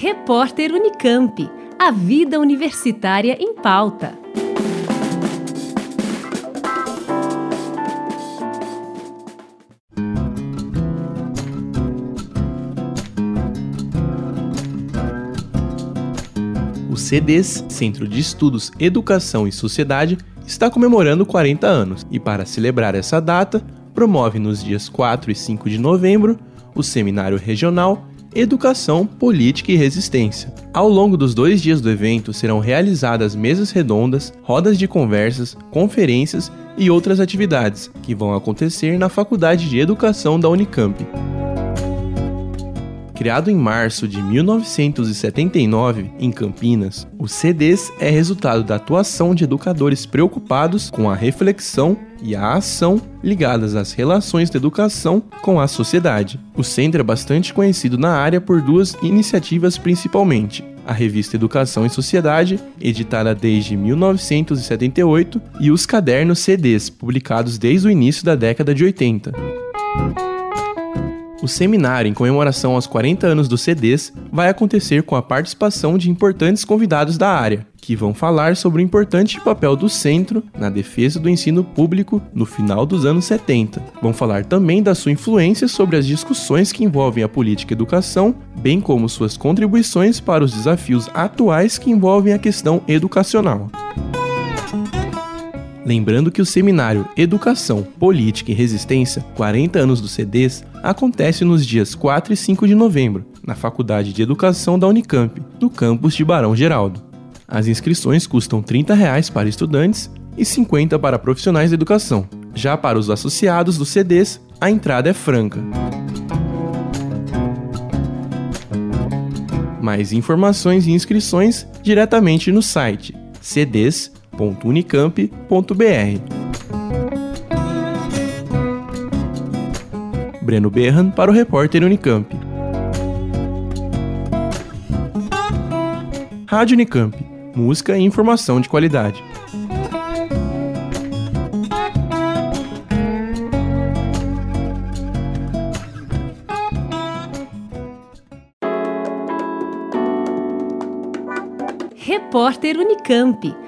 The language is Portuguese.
Repórter Unicamp. A vida universitária em pauta. O CEDES, Centro de Estudos Educação e Sociedade, está comemorando 40 anos e, para celebrar essa data, promove nos dias 4 e 5 de novembro o Seminário Regional Educação, Política e Resistência. Ao longo dos dois dias do evento serão realizadas mesas redondas, rodas de conversas, conferências e outras atividades que vão acontecer na Faculdade de Educação da Unicamp. Criado em março de 1979 em Campinas, o CDs é resultado da atuação de educadores preocupados com a reflexão e a ação ligadas às relações da educação com a sociedade. O centro é bastante conhecido na área por duas iniciativas principalmente: a revista Educação e Sociedade, editada desde 1978, e os cadernos CDs, publicados desde o início da década de 80. O seminário em comemoração aos 40 anos do CDs vai acontecer com a participação de importantes convidados da área, que vão falar sobre o importante papel do centro na defesa do ensino público no final dos anos 70. Vão falar também da sua influência sobre as discussões que envolvem a política e educação, bem como suas contribuições para os desafios atuais que envolvem a questão educacional. Lembrando que o seminário Educação, Política e Resistência 40 anos do CDs acontece nos dias 4 e 5 de novembro, na Faculdade de Educação da Unicamp, no campus de Barão Geraldo. As inscrições custam 30 reais para estudantes e R$ 50 para profissionais de educação. Já para os associados dos CDs, a entrada é franca. Mais informações e inscrições diretamente no site cds.com www.unicamp.br. Breno Berran para o repórter Unicamp. Rádio Unicamp. Música e informação de qualidade. Repórter Unicamp.